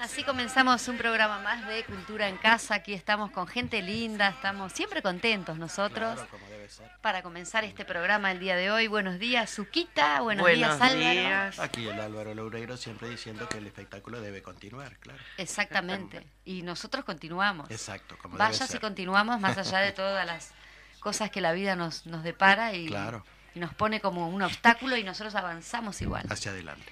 Bien, así comenzamos un programa más de Cultura en Casa. Aquí estamos con gente linda, estamos siempre contentos nosotros Claro, como debe ser. para comenzar este programa el día de hoy. Buenos días, Suquita. Buenos, Buenos días, Álvaro. días. Aquí el Álvaro Loureiro siempre diciendo que el espectáculo debe continuar, claro. Exactamente. Y nosotros continuamos. Exacto, como Vaya debe si ser. continuamos más allá de todas las cosas que la vida nos, nos depara y, Claro. y nos pone como un obstáculo y nosotros avanzamos igual. Hacia adelante.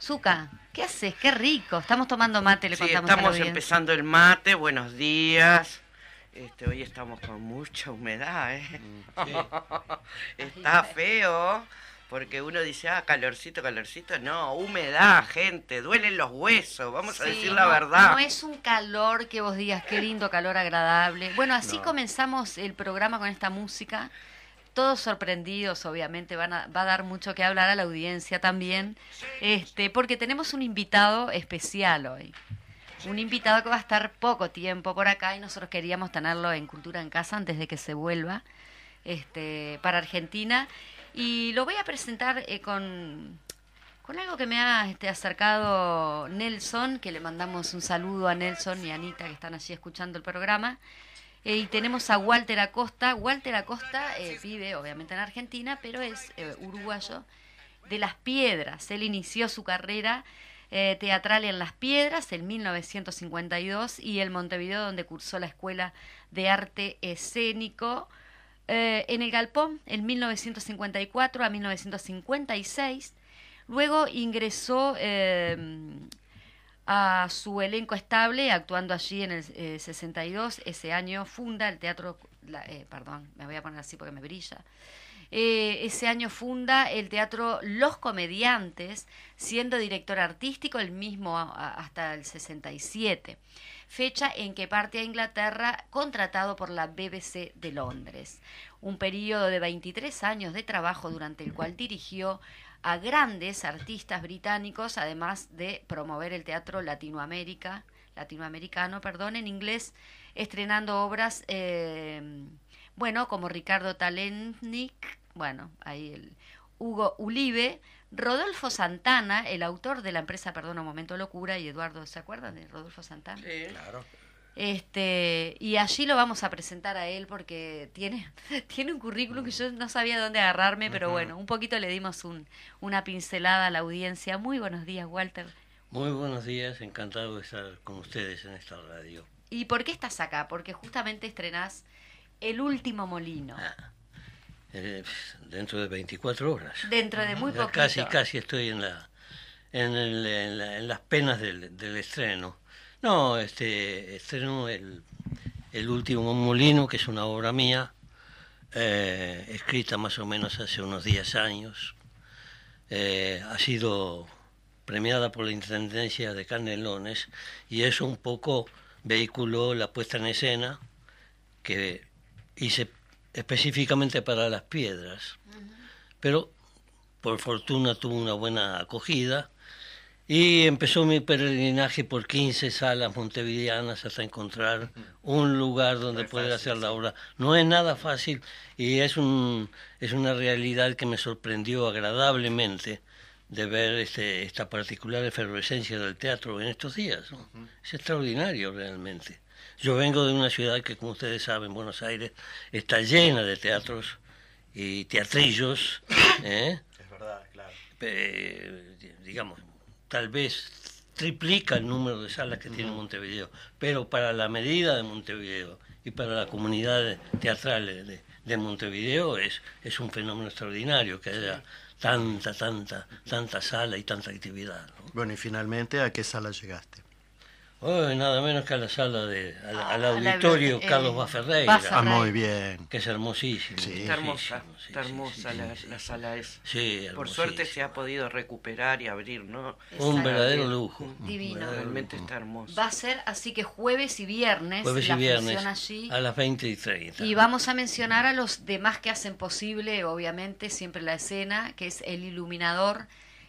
Zuka, ¿qué haces? Qué rico. Estamos tomando mate, le Sí, contamos a la estamos empezando el mate, buenos días. Este, hoy estamos con mucha humedad, ¿eh? Está feo, porque uno dice, ah, calorcito, calorcito. No, humedad, gente, duelen los huesos, vamos a decir la no, verdad. No es un calor que vos digas, qué lindo calor agradable. Bueno, así No. comenzamos el programa con esta música. Todos sorprendidos, obviamente, van a, va a dar mucho que hablar a la audiencia también, este, porque tenemos un invitado especial hoy. Un invitado que va a estar poco tiempo por acá y nosotros queríamos tenerlo en Cultura en Casa antes de que se vuelva este, para Argentina. Y lo voy a presentar eh, con, con algo que me ha este, acercado Nelson, que le mandamos un saludo a Nelson y a Anita que están allí escuchando el programa. Eh, y tenemos a Walter Acosta. Walter Acosta eh, vive obviamente en Argentina, pero es eh, uruguayo de Las Piedras. Él inició su carrera teatral en Las Piedras en 1952 y en Montevideo donde cursó la Escuela de Arte Escénico. En el Galpón en 1954 a 1956. Luego ingresó a su elenco estable, actuando allí en el eh, 62. Ese año funda el teatro, eh, perdón, me voy a poner así porque me brilla. Eh, ese año funda el teatro Los Comediantes, siendo director artístico el mismo hasta el 67, fecha en que parte a Inglaterra contratado por la BBC de Londres. Un periodo de 23 años de trabajo durante el cual dirigió a grandes artistas británicos, además de promover el teatro Latinoamérica, latinoamericano, perdón, en inglés, estrenando obras, eh, bueno, como Ricardo Talentnik, bueno, ahí el Hugo Ulibe, Rodolfo Santana, el autor de la empresa Perdón un Momento Locura, y Eduardo, ¿se acuerdan de Rodolfo Santana? Sí. Claro. Este, y allí lo vamos a presentar a él porque tiene, tiene un currículum que yo no sabía dónde agarrarme, pero bueno, un poquito le dimos un, una pincelada a la audiencia. Muy buenos días, Walter. Muy buenos días, encantado de estar con ustedes en esta radio. ¿Y por qué estás acá? Porque justamente estrenás El Último Molino. Ah, eh, dentro de 24 horas. Dentro de muy poquito. Casi, casi estoy en la, en, el- en la- en las penas del, del estreno. No, este estreno el, el último molino, que es una obra mía, eh, escrita más o menos hace unos 10 años. Eh, ha sido premiada por la Intendencia de Canelones y eso un poco vehiculó la puesta en escena que hice específicamente para las piedras. Pero por fortuna tuvo una buena acogida y empezó mi peregrinaje por 15 salas montevideanas hasta encontrar un lugar donde poder hacer la obra. No es nada fácil y es, un, es una realidad que me sorprendió agradablemente de ver este, esta particular efervescencia del teatro en estos días. ¿no? Es extraordinario realmente. Yo vengo de una ciudad que, como ustedes saben, Buenos Aires, está llena de teatros y teatrillos, ¿eh? Es verdad, claro. Eh, digamos, tal vez triplica el número de salas que tiene Montevideo, pero para la medida de Montevideo y para la comunidad teatral de, de Montevideo es, es un fenómeno extraordinario que haya tanta, tanta, tanta sala y tanta actividad. ¿no? Bueno, y finalmente, ¿a qué sala llegaste? Oh, nada menos que a la sala de, al, al A la auditorio bibli- Carlos eh, Baferreira. Ah, muy bien. que es hermosísimo. Sí. Está hermosa, sí, está sí, hermosa sí, la, sí, la sí. sala esa. Sí, Por suerte se ha podido recuperar y abrir, ¿no? Un verdadero lujo. Divino. Realmente lujo. está hermosa. Va a ser así que jueves y viernes Jueves y la viernes allí. a las 20 y 30. Y vamos a mencionar a los demás que hacen posible, obviamente, siempre la escena, que es el iluminador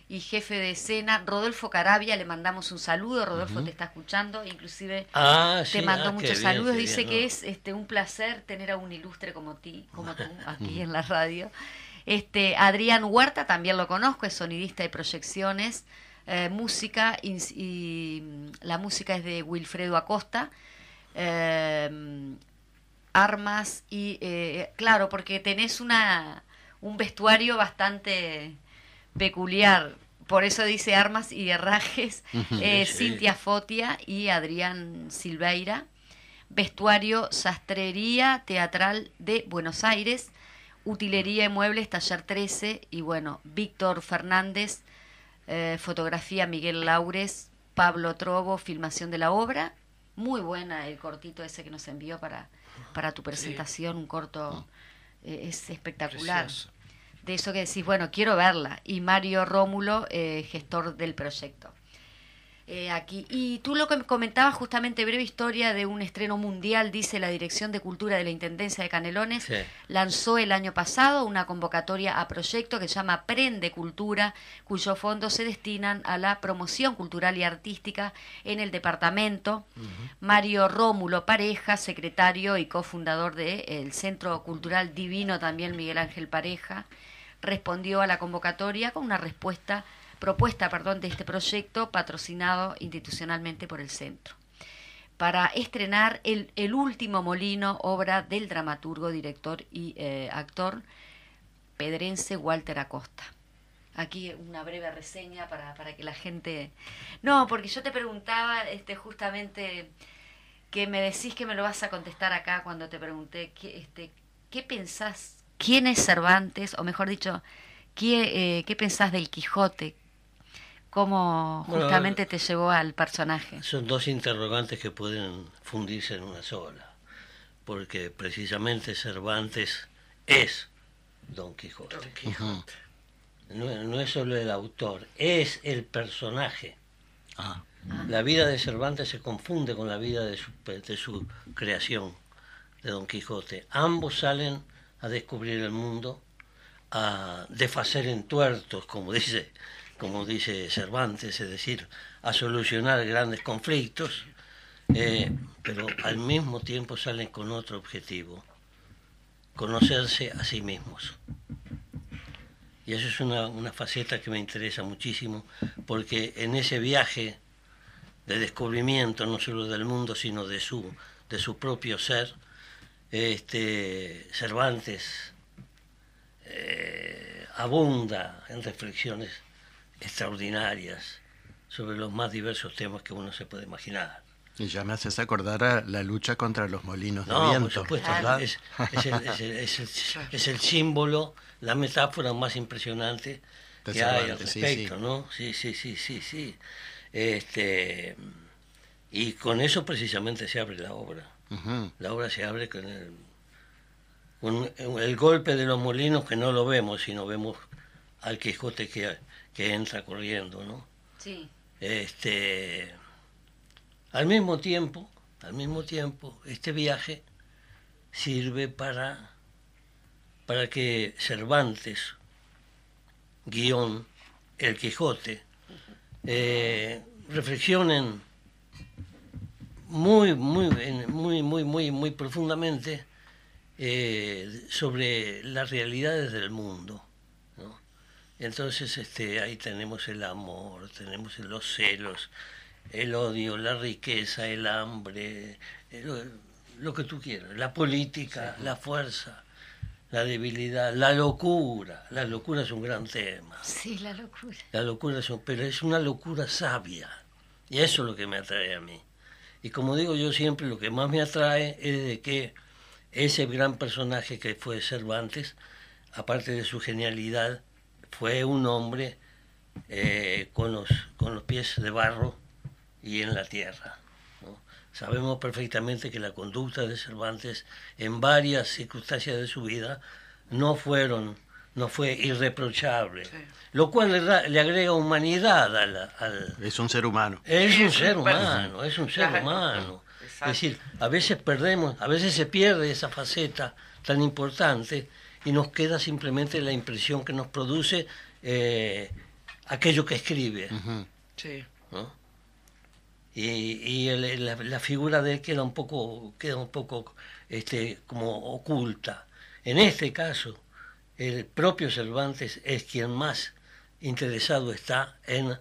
y jefe de escena, Rodolfo Carabia, le mandamos un saludo, Rodolfo te está escuchando, inclusive Ah, te sí, mandó ah, muchos bien, saludos, dice bien, que es este un placer tener a un ilustre como ti, como tú, aquí en la radio. Este Adrián Huerta también lo conozco, es sonidista de proyecciones, eh, música y, y, mm, la música es de Wilfredo Acosta. eh, armas y eh, claro, porque tenés una un vestuario bastante peculiar. Por eso dice armas y herrajes. eh, Sí, sí. Cintia Fotia y Adrián Silveira. Vestuario, sastrería teatral de Buenos Aires. Utilería y muebles, taller 13. Y bueno, Víctor Fernández, eh, fotografía Miguel Laures, Pablo Trobo, filmación de la obra. Muy buena el cortito ese que nos envió para, para tu presentación, un corto, eh, es espectacular. Precioso. De eso que decís, bueno, quiero verla. Y Mario Rómulo, eh, gestor del proyecto. Eh, aquí. Y tú lo que comentabas justamente, breve historia de un estreno mundial, dice la Dirección de Cultura de la Intendencia de Canelones, Sí. lanzó el año pasado una convocatoria a proyecto que se llama Prende Cultura, cuyos fondos se destinan a la promoción cultural y artística en el departamento. Mario Rómulo Pareja, secretario y cofundador del Centro Cultural Divino, también Miguel Ángel Pareja, respondió a la convocatoria con una respuesta propuesta perdón, de este proyecto patrocinado institucionalmente por el centro para estrenar el, el último molino, obra del dramaturgo, director y eh, actor pedrense Walter Acosta. Aquí una breve reseña para, para que la gente... No, porque yo te preguntaba este, justamente que me decís que me lo vas a contestar acá cuando te pregunté qué, este, ¿qué pensás, quién es Cervantes, o mejor dicho, qué, eh, qué pensás del Quijote, cómo Bueno, justamente te llevó al personaje. Son dos interrogantes que pueden fundirse en una sola, porque precisamente Cervantes es Don Quijote. Don Quijote. No, no es solo el autor, es el personaje. Ah, La vida de Cervantes se confunde con la vida de su, de su creación, de Don Quijote. Ambos salen a descubrir el mundo, a desfacer entuertos, como dice, como dice Cervantes, es decir, a solucionar grandes conflictos, eh, pero al mismo tiempo salen con otro objetivo, conocerse a sí mismos. Y eso es una, una faceta que me interesa muchísimo, porque en ese viaje de descubrimiento no solo del mundo, sino de su, de su propio ser, este, Cervantes eh, abunda en reflexiones extraordinarias sobre los más diversos temas que uno se puede imaginar. y ya me haces acordar a la lucha contra los molinos de No, por viento. supuesto, Claro. es, es el, es el- es el- es el símbolo, la metáfora más impresionante De que hay al sí, respecto, sí. ¿no? Sí, sí, sí, sí, sí. Este, y con eso precisamente se abre la obra. La obra se abre con el, golpe de los molinos que no lo vemos, sino vemos al Quijote que, que entra corriendo, ¿no? Sí. Este, al mismo tiempo, al mismo tiempo, este viaje sirve para, para que Cervantes, guion El Quijote, eh, reflexionen muy, muy, muy, muy, muy, muy profundamente eh, sobre las realidades del mundo. ¿no? Entonces, este, ahí tenemos el amor, tenemos los celos, el odio, la riqueza, el hambre, eh, lo, lo que tú quieras, la política, la fuerza, la debilidad, la locura. La locura es un gran tema. Sí, la locura. La locura es un, pero es una locura sabia. Y eso es lo que me atrae a mí. Y como digo yo siempre, lo que más me atrae es de que ese gran personaje que fue Cervantes, aparte de su genialidad, fue un hombre eh, con, los, con los pies de barro y en la tierra. Sabemos perfectamente que la conducta de Cervantes en varias circunstancias de su vida no fueron, no fue irreprochable, Sí. lo cual le, da- le agrega humanidad al, al, Es un ser humano. es un ser per- humano, es un ser humano. Exacto. Es decir, a veces perdemos, a veces se pierde esa faceta tan importante y nos queda simplemente la impresión que nos produce eh, aquello que escribe. Sí. ¿no? Y, y el- la, la figura de él queda un poco, queda un poco este, como oculta. En este caso, el propio Cervantes es quien más interesado está en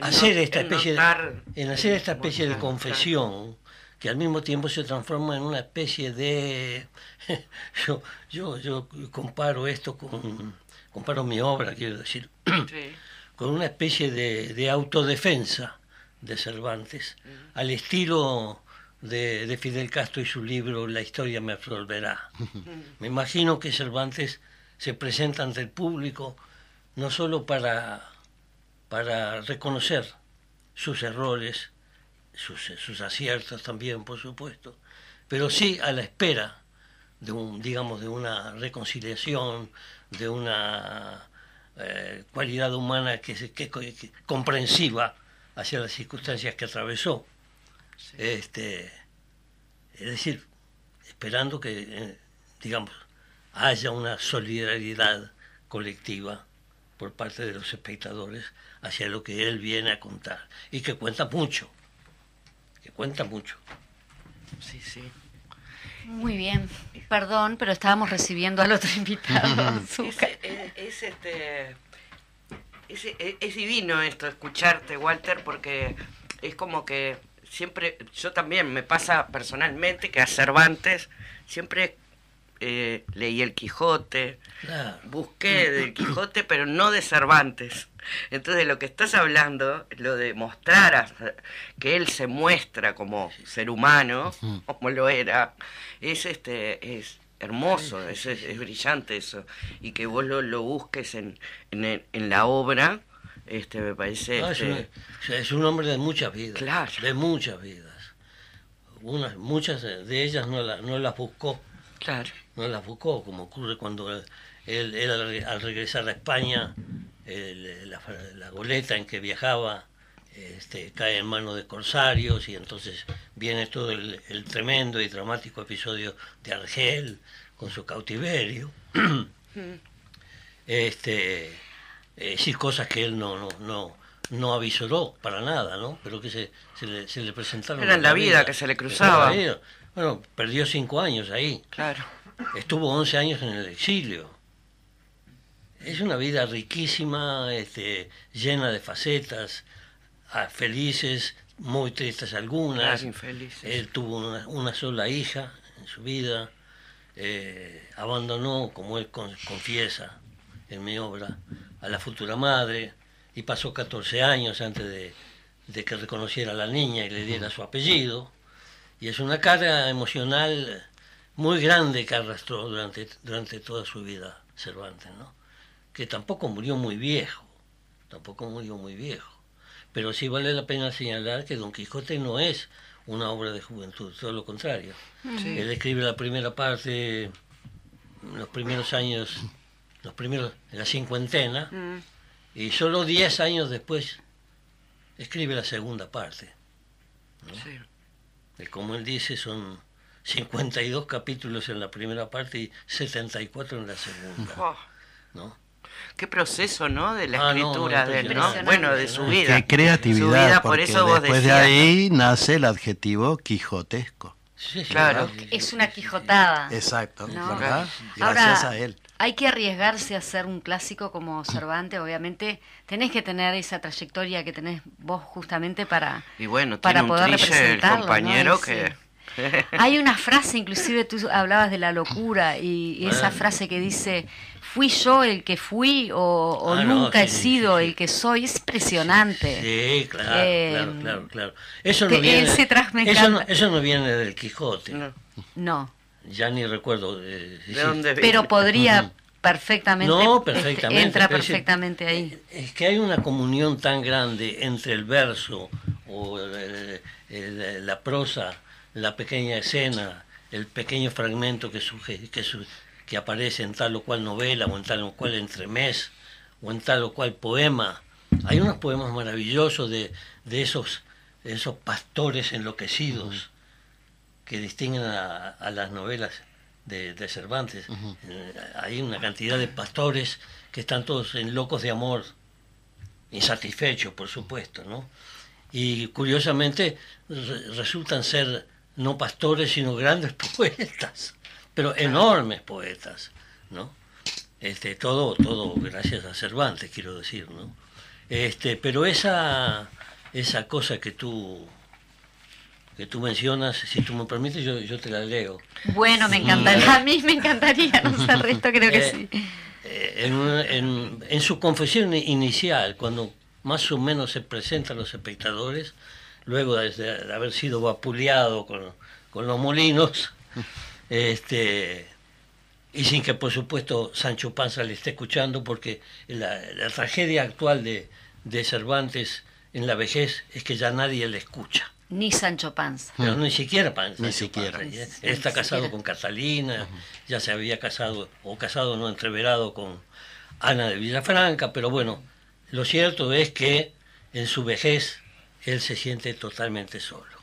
hacer no- esta especie notar- de, en hacer esta especie de confesión que al mismo tiempo se transforma en una especie de yo yo yo comparo esto con comparo mi obra quiero decir. Sí. con una especie de, de autodefensa de Cervantes al estilo de, de Fidel Castro y su libro La historia me absolverá me imagino que Cervantes se presenta ante el público no solo para, para reconocer sus errores, sus, sus aciertos también, por supuesto, pero sí a la espera de un, digamos, de una reconciliación, de una eh, cualidad humana que, se- que- que- comprensiva hacia las circunstancias que atravesó. Este, es decir, esperando que, eh, digamos, haya una solidaridad colectiva por parte de los espectadores hacia lo que él viene a contar y que cuenta mucho, que cuenta mucho. Sí, sí. Muy bien. Perdón, pero estábamos recibiendo al otro invitado. Es, es- es, este es, es- es divino esto escucharte Walter porque es como que siempre yo también me pasa personalmente que a Cervantes siempre eh, leí el Quijote Claro. busqué del Quijote pero no de Cervantes. Entonces lo que estás hablando lo de mostrar a- que él se muestra como ser humano como lo era es este es hermoso es, es- brillante eso. Y que vos lo, lo busques en, en, en la obra este me parece No, es, este, un, es un hombre de muchas vidas. Claro. De muchas vidas. Unas, muchas de ellas no, la- no las buscó. claro No las buscó, como ocurre cuando él, él- él al re- al regresar a España, el- la, la goleta en que viajaba este, cae en manos de corsarios y entonces viene todo el, el tremendo y dramático episodio de Argel con su cautiverio. este, eh, sí, cosas que él no, no, no, no avisoró para nada, ¿no? Pero que se, se, le, se le presentaron. Era en la vida que se le cruzaba. Bueno, perdió cinco años ahí. claro Estuvo 11 años en el exilio. Es una vida riquísima, este, llena de facetas, ah, felices, muy tristes algunas. Claro, infelices. Él tuvo una, una sola hija en su vida. eh, abandonó, como él con- confiesa en mi obra, a la futura madre y pasó 14 años antes de, de que reconociera a la niña y le diera su apellido. Y es una carga emocional muy grande que arrastró durante, durante toda su vida Cervantes, ¿no? Que tampoco murió muy viejo, tampoco murió muy viejo. Pero sí vale la pena señalar que Don Quijote no es una obra de juventud, todo lo contrario. Sí. Él escribe la primera parte los primeros años, los primeros, en la cincuentena, Mm, y solo 10 años después escribe la segunda parte. sí. Eh, Como él dice, son 52 capítulos en la primera parte y 74 en la segunda. Oh, ¿no? qué proceso, ¿no? De la Ah, no, no, escritura de él, ¿no? Bueno, de su vida. Qué creatividad, Su vida, por eso vos después de decías, ahí nace el adjetivo quijotesco. Sí, sí, Claro. Es una quijotada. Exacto, No. ¿verdad? Ahora, Gracias a él. Hay que arriesgarse a hacer un clásico como Cervantes, obviamente. Tenés que tener esa trayectoria que tenés vos justamente para... Y bueno, para tiene un poder el representarlo, ¿no? compañero Y que... Hay una frase, inclusive tú hablabas de la locura y, y esa Bueno. frase que dice, fui yo el que fui o, o Ah, nunca he sí, sido sí. el que soy. Es impresionante. Sí, claro, Eh, claro, claro, claro. Eso no viene, eso, no, encanta. eso no viene del Quijote. No, No, Ya ni recuerdo. eh, sí, ¿De sí. dónde pero podría perfectamente, No, este, perfectamente, entra perfectamente ahí. Es que hay una comunión tan grande entre el verso o el- el- la prosa, la pequeña escena, el pequeño fragmento que, suge- que, su- que aparece en tal o cual novela o en tal o cual entremés o en tal o cual poema. Hay unos poemas maravillosos de, de esos, esos pastores enloquecidos que distinguen a, a las novelas de, de Cervantes. Eh, hay una cantidad de pastores que están todos en locos de amor, insatisfechos, por supuesto, ¿no? Y curiosamente re- resultan ser no pastores, sino grandes poetas, pero enormes poetas, ¿no? Este, todo, todo gracias a Cervantes, quiero decir, ¿no? Este, pero esa, esa cosa que tú que tú mencionas, si tú me permites, yo, yo te la leo. Bueno, me encantaría, a mí me encantaría, no sé, el resto creo que Eh, sí. Eh, en, en- en su confesión inicial, cuando más o menos se presenta a los espectadores, luego de, de haber sido vapuleado con, con los molinos, este, y sin que por supuesto Sancho Panza le esté escuchando, porque la, la tragedia actual de, de Cervantes en la vejez es que ya nadie le escucha. Ni Sancho Panza. Pero ni siquiera Panza. Ni Sancho siquiera. Panza, ¿eh? Él está casado siquiera. con Catalina, ya se había casado, o casado no entreverado con Ana de Villafranca, pero bueno, lo cierto es que en su vejez él se siente totalmente solo.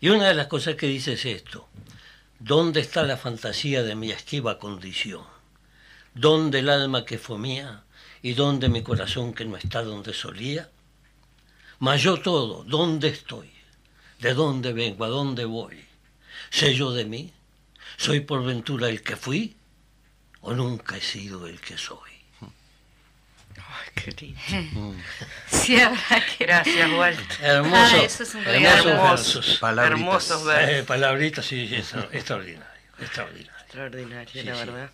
Y una de las cosas que dice es esto, ¿dónde está la fantasía de mi esquiva condición? ¿Dónde el alma que fue mía y dónde mi corazón que no está donde solía? Mas yo todo, ¿dónde estoy? ¿De dónde vengo? ¿A dónde voy? ¿Sé yo de mí? ¿Soy por ventura el que fui? ¿O nunca he sido el que soy? Ay, qué lindo. Sí, habrá que... Gracias, Walter. Hermoso, Ah, eso es un hermosos Hermoso. versos. Palabritas. Hermosos versos. Eh, palabritas, sí, sí, extra- extraordinario, extraordinario. Extraordinario, Sí, la sí. verdad.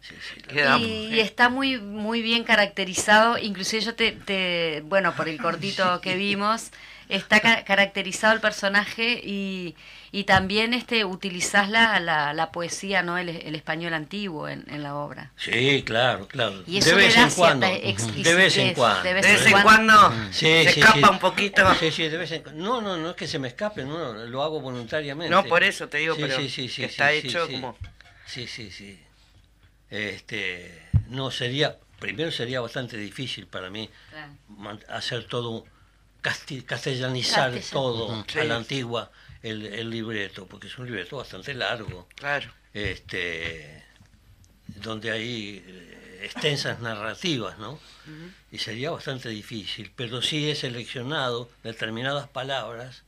Sí, sí, la-. Y, y está muy muy bien caracterizado, inclusive yo te, te- bueno, por el cortito que vimos, está ca- caracterizado el personaje y, y también este utilizás la, la, la poesía, ¿no? El, el español antiguo en, en la obra. Sí, claro, claro. Y eso de vez en cuando. De vez en cuando. de De vez en cuando. Sí, se sí, escapa sí. un poquito. Sí, sí, de vez en cuando. No, no, no es que se me escape, no, lo hago voluntariamente. No, por eso te digo, Sí, pero sí, sí, sí, que sí, está sí, hecho sí. como... Sí, sí, sí. Este, no sería, primero sería bastante difícil para mí hacer todo, castellanizar Castellan- todo a Sí. la antigua el, el libreto, porque es un libreto bastante largo, Claro. este, donde hay eh, extensas narrativas, ¿no? Y sería bastante difícil, pero sí he seleccionado determinadas palabras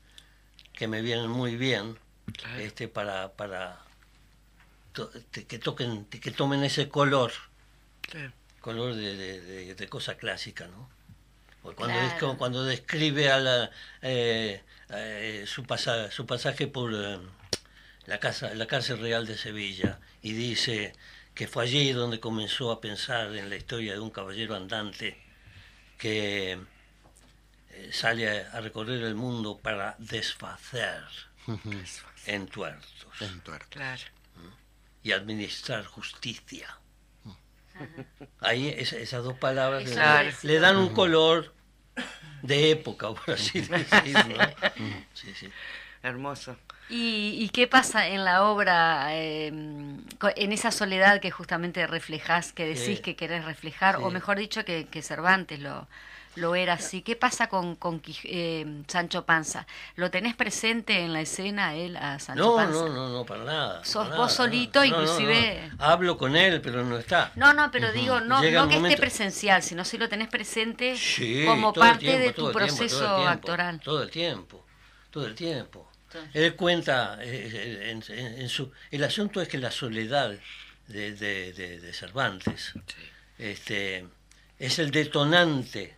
que me vienen muy bien Claro. este para para to- te- que toquen que tomen ese color claro. color de, de- de- de cosa clásica no cuando Claro. es como cuando describe a la eh, eh, su pasa- su pasaje por eh, la casa la cárcel real de Sevilla y dice que fue allí donde comenzó a pensar en la historia de un caballero andante que eh, sale a, a recorrer el mundo para desfacer entuertos Entuerto. Claro. y administrar justicia. Ahí es- esas dos palabras Claro. le dan un color de época, por así decirlo. ¿no? Sí, sí. Hermoso. ¿Y, y qué pasa en la obra, eh, co- en esa soledad que justamente reflejás, que decís Sí. que querés reflejar, o mejor dicho, que, que Cervantes lo, lo era así? ¿Qué pasa con, eh, Sancho Panza? ¿Lo tenés presente en la escena, él, a Sancho No, Panza? no, no, no, para nada. Sos para vos nada, solito, no, inclusive- no. Hablo con él, pero no está. No, no, pero digo, no, Llega no que esté presencial, sino si lo tenés presente Sí, como parte tiempo, de tu tiempo, proceso todo el tiempo, actoral. Todo el tiempo, todo el tiempo. Entonces- Él cuenta, eh, en, en- en su, el asunto es que la soledad de, de- de- de Cervantes este, es el detonante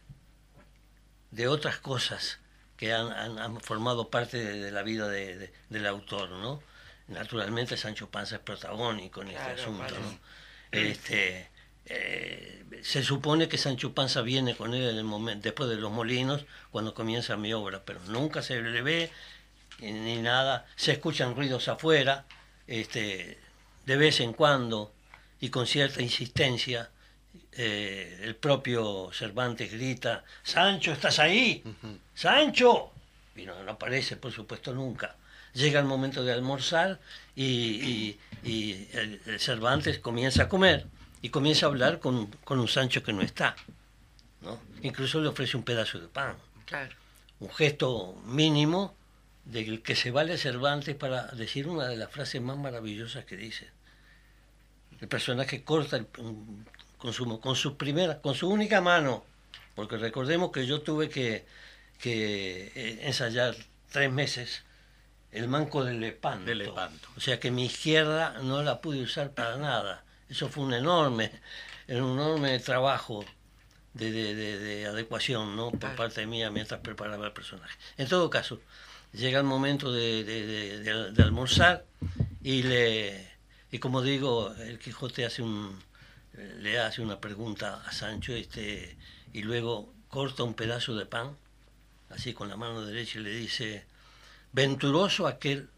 de otras cosas que han, han- han formado parte de, de la vida de- de- del autor, ¿no? Naturalmente Sancho Panza es protagónico en Claro, este asunto. ¿no? Este, eh, se supone que Sancho Panza viene con él en el momento, después de los molinos, cuando comienza mi obra, pero nunca se le ve eh, ni nada, se escuchan ruidos afuera, este, de vez en cuando y con cierta insistencia, eh, el propio Cervantes grita, Sancho, ¿estás ahí? Sancho. Y no, no aparece, por supuesto, nunca. Llega el momento de almorzar y, y- y el, el Cervantes comienza a comer y comienza a hablar con, con un Sancho que no está. ¿no? Incluso le ofrece un pedazo de pan Claro. un gesto mínimo del que se vale Cervantes para decir una de las frases más maravillosas que dice. El personaje corta el- un- con su, con su primera, con su única mano, porque recordemos que yo tuve que, que eh, ensayar tres meses el manco de Lepanto. De Lepanto. O sea que mi izquierda no la pude usar para nada. Eso fue un enorme, un enorme trabajo de, de- de- de adecuación ¿no? por parte mía mientras preparaba el personaje. En todo caso, llega el momento de, de- de- de- de almorzar y le y como digo, el Quijote hace un le hace una pregunta a Sancho este y luego corta un pedazo de pan así con la mano derecha y le dice venturoso aquel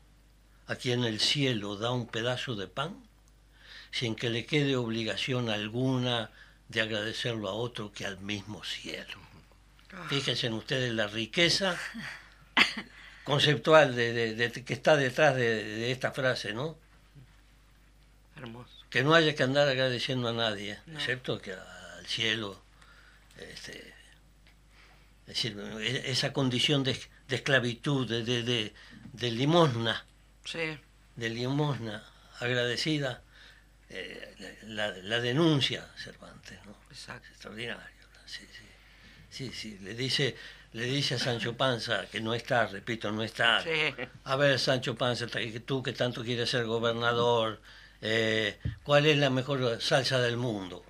a quien el cielo da un pedazo de pan sin que le quede obligación alguna de agradecerlo a otro que al mismo cielo. Fíjense en ustedes la riqueza conceptual de, de- de- que está detrás de, de esta frase, ¿no? Hermoso. Que no haya que andar agradeciendo a nadie, No. excepto que al cielo. Este, es decir, esa condición de, de esclavitud, de, de, de- de limosna, Sí. de limosna agradecida, eh, la, la denuncia Cervantes, ¿no? Exacto. Es extraordinario. Sí, sí. Sí, sí. Le dice, le dice a Sancho Panza que no está, repito, no está. Sí. A ver, Sancho Panza, tú que tanto quieres ser gobernador, eh, ¿cuál es la mejor salsa del mundo?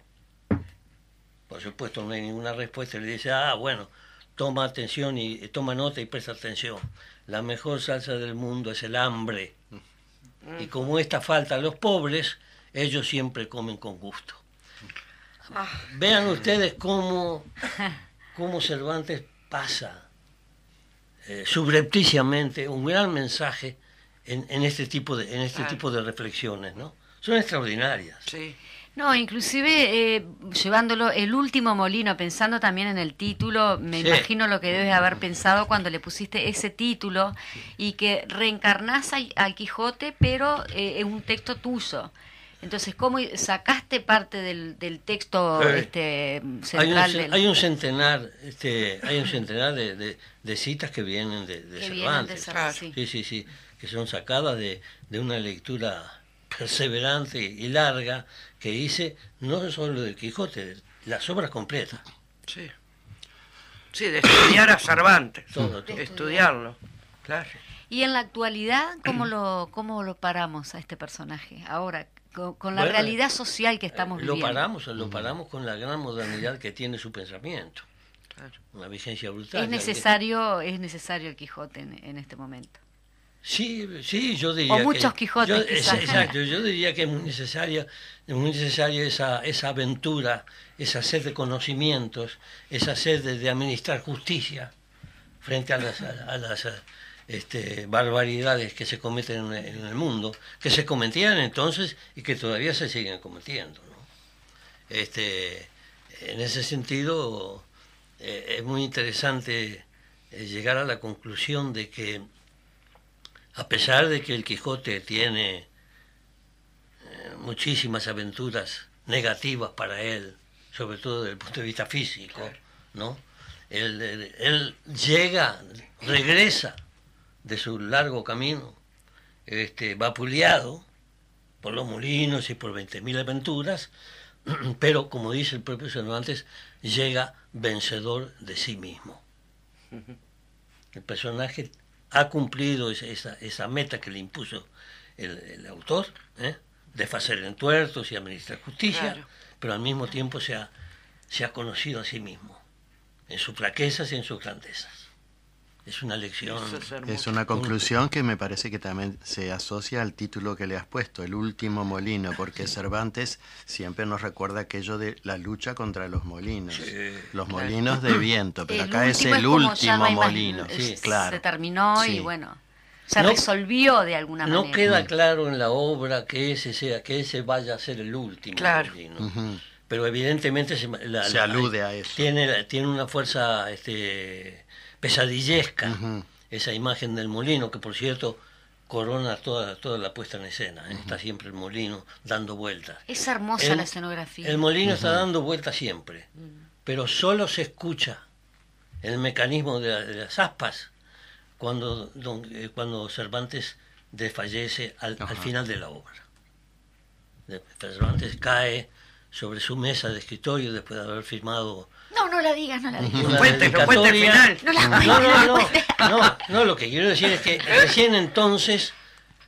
Por supuesto, no hay ninguna respuesta. Le dice, ah, bueno, toma atención y toma nota y presta atención. La mejor salsa del mundo es el hambre. Y como esta falta a los pobres, ellos siempre comen con gusto. Vean ustedes cómo, cómo Cervantes pasa eh, subrepticiamente un gran mensaje en, en este tipo de en este tipo de reflexiones, ¿no? Son extraordinarias. Sí. No, inclusive eh, llevándolo el último molino, pensando también en el título, me Sí. imagino lo que debes haber pensado cuando le pusiste ese título y que reencarnás a- al Quijote, pero eh, en un texto tuyo. Entonces, ¿cómo sacaste parte del, del texto Sí. este, Hay un, central del... hay un centenar, este, hay un centenar de, de- de citas que vienen de, de que vienen de Cervantes. Cervantes, sí. Sí, sí, sí, que son sacadas de, de una lectura perseverante y larga que hice, no solo del Quijote, de las obras completas. Sí. Sí, de estudiar a Cervantes. Todo, todo. De estudiarlo. Claro. Y en la actualidad, ¿cómo lo, cómo lo paramos a este personaje? Ahora, con, con la Bueno, realidad social que estamos Eh, lo viviendo. paramos, lo paramos con la gran modernidad que tiene su pensamiento, Claro. una vigencia brutal. Es necesario, es necesario el Quijote en, en este momento. Sí, sí, yo diría O que- muchos Quijotes, yo- es- exacto, yo diría que es muy necesaria, es muy necesaria esa, esa aventura, esa sed de conocimientos, esa sed de, de administrar justicia frente a las, a, a las este, barbaridades que se cometen en, en el mundo, que se cometían entonces y que todavía se siguen cometiendo. ¿no? Este, en ese sentido, eh, es muy interesante eh, llegar a la conclusión de que a pesar de que el Quijote tiene eh, muchísimas aventuras negativas para él, sobre todo desde el punto de vista físico, ¿no? Él, él- él llega, regresa de su largo camino, este, vapuleado por los molinos y por 20.000 aventuras, pero como dice el propio Cervantes, llega vencedor de sí mismo. El personaje ha cumplido esa, meta que le impuso el, el autor, ¿eh? de hacer entuertos y administrar justicia, Claro. pero al mismo tiempo se ha, se ha conocido a sí mismo, en sus flaquezas y en sus grandezas. Es una lección. Es una conclusión que me parece que también se asocia al título que le has puesto, El último molino, porque Cervantes siempre nos recuerda aquello de la lucha contra los molinos. Los molinos de viento, pero El acá es el último no molino. es- Sí, claro. Se terminó y bueno, se No- resolvió de alguna No manera. queda claro en la obra que ese sea, que ese vaya a ser el último. Claro. Pero evidentemente se, la- Se la- alude a eso. Tiene, tiene una fuerza este, pesadillesca, esa imagen del molino, que por cierto corona toda, toda la puesta en escena. ¿eh? Está siempre el molino dando vueltas. Es hermosa El- la escenografía. El molino está dando vueltas siempre, Mm. pero solo se escucha el mecanismo de, la- de las aspas cuando, don- eh, cuando Cervantes desfallece al, al final de la obra. Cervantes cae sobre su mesa de escritorio después de haber firmado No, no la digas, no la digas. no cuente el dedicatoria. final. No la No, cuentes, no, no no, cuentes. no, no, lo que quiero decir es que recién entonces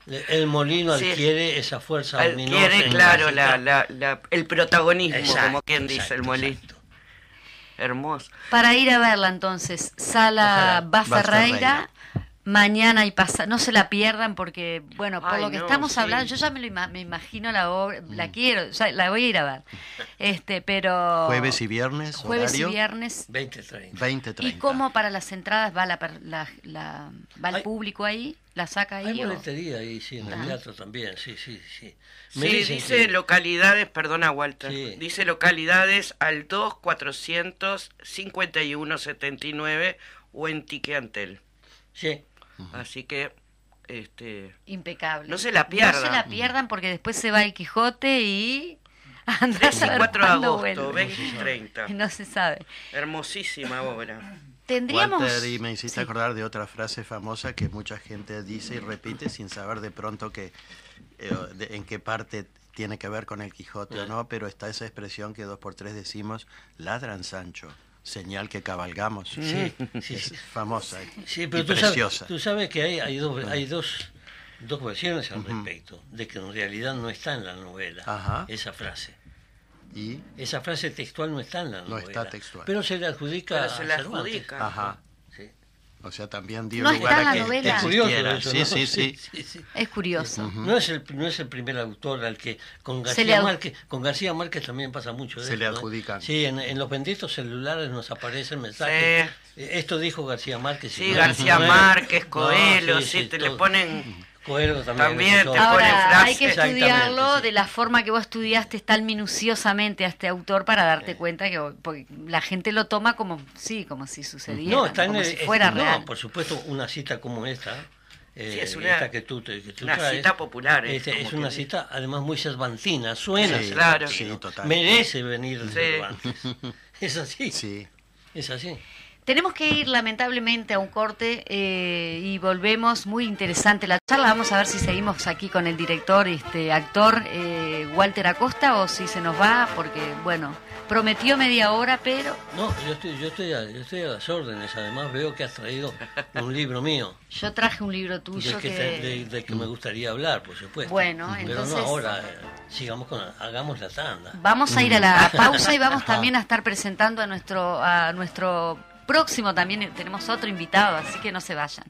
eh, el molino Sí. adquiere esa fuerza Adquiere, claro, mágica. la, la, la- el protagonismo, Exacto, como quien dice el molino. exacto. Hermoso. Para ir a verla entonces, Sala. Baferreira, mañana y pasado, no se la pierdan porque, bueno, por Ay, lo que no, estamos sí. hablando, yo ya me, lo ima- me imagino la obra, la quiero, ya la voy a ir a ver, este, pero... Jueves y viernes, Jueves horario y viernes. 20, 30. 20, 30. ¿Y cómo para las entradas va la, per- la, la- va el Hay- público ahí? ¿La saca Hay ahí? o- boletería ahí, sí, en el Ah. teatro también, sí, sí, sí. Sí, dicen dice que- localidades, perdona Walter, Sí. dice localidades al 2 400 51 79 o en Tiqueantel. Sí, Así que, este, Impecable. No se la No pierdan. se la pierdan porque después se va el Quijote y... András 3 y 4 de agosto, vuelve. 20 y 30. Y no se sabe. Hermosísima obra. Tendríamos... Walter, y me hiciste Sí. acordar de otra frase famosa que mucha gente dice y repite sin saber de pronto que eh, de- en qué parte tiene que ver con el Quijote o no, pero está esa expresión que dos por tres decimos, ladran Sancho, señal que cabalgamos. sí, sí, Es sí. famosa Sí, y tú preciosa. sabes, tú sabes que hay, hay, dos, hay dos, dos versiones al respecto, de que en realidad no está en la novela Ajá. esa frase. Y Esa frase textual no está en la No novela. está textual. Pero se le adjudica Pero se adjudica. ajá, Sí. O sea, también dio No lugar a la que novela. Es curioso eso, Sí, ¿no? sí, sí. sí, sí. Es curioso. No es el no es el primer autor al que con García ad- Márquez con García Márquez también pasa mucho de Se le ¿eh? adjudican. Sí, en, en los benditos celulares nos aparecen mensajes. Sí. Eh, Esto dijo García Márquez. Sí, no- García Márquez, No, Coelho, sí, sí, sí, te le ponen... Coelho también. Te Ahora, frase. hay que estudiarlo sí. de la forma que vos estudiaste tan minuciosamente a este autor para darte cuenta que porque la gente lo toma como, sí, como si sucediera, No, está en como el- si es- fuera no, real. por supuesto, una cita como esta. eh, Sí, es una- esta que tú, te- que tú una traes, cita popular, eh, este, es que una dice. cita, además, muy cervantina. Suena Sí, claro. cervantino, sí, total. Merece venir de. Cervantes. Es así. Sí. Es así. Tenemos que ir lamentablemente a un corte eh, y volvemos. Muy interesante la charla. Vamos a ver si seguimos aquí con el director, este actor eh, Walter Acosta o si se nos va, porque bueno, prometió media hora, pero No, yo estoy, yo estoy, a, yo estoy a las órdenes. Además, veo que has traído un libro mío. yo traje un libro tuyo Del que, que... te- de, de que me gustaría hablar, por supuesto. Bueno, Pero entonces- no ahora, eh, sigamos con, hagamos la tanda. Vamos a ir a la pausa y vamos también a estar presentando a nuestro a nuestro próximo también tenemos otro invitado, así que no se vayan.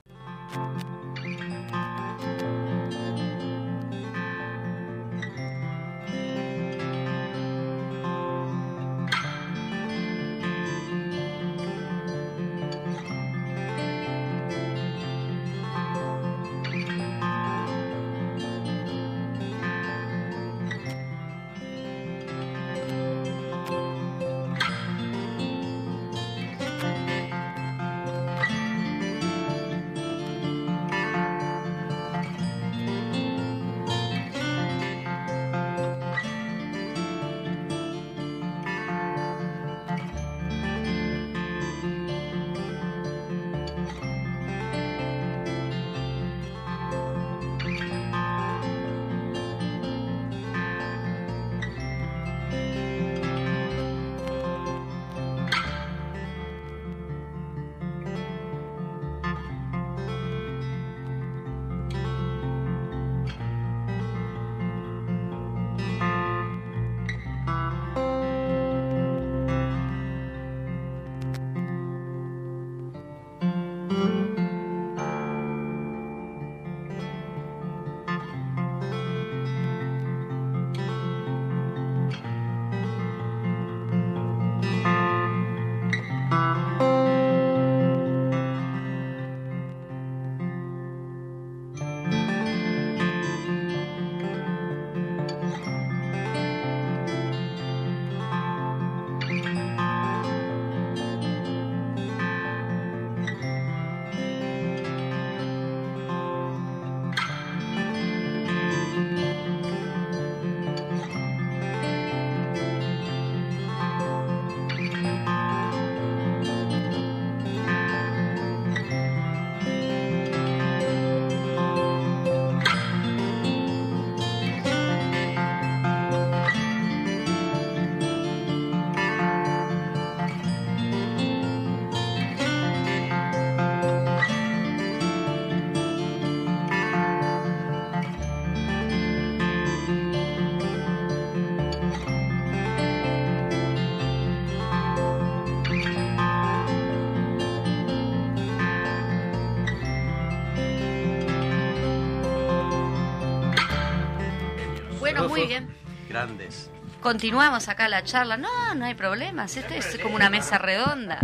Muy bien. Grandes. Continuamos acá la charla. No, no hay problemas. Esto es como una mesa redonda.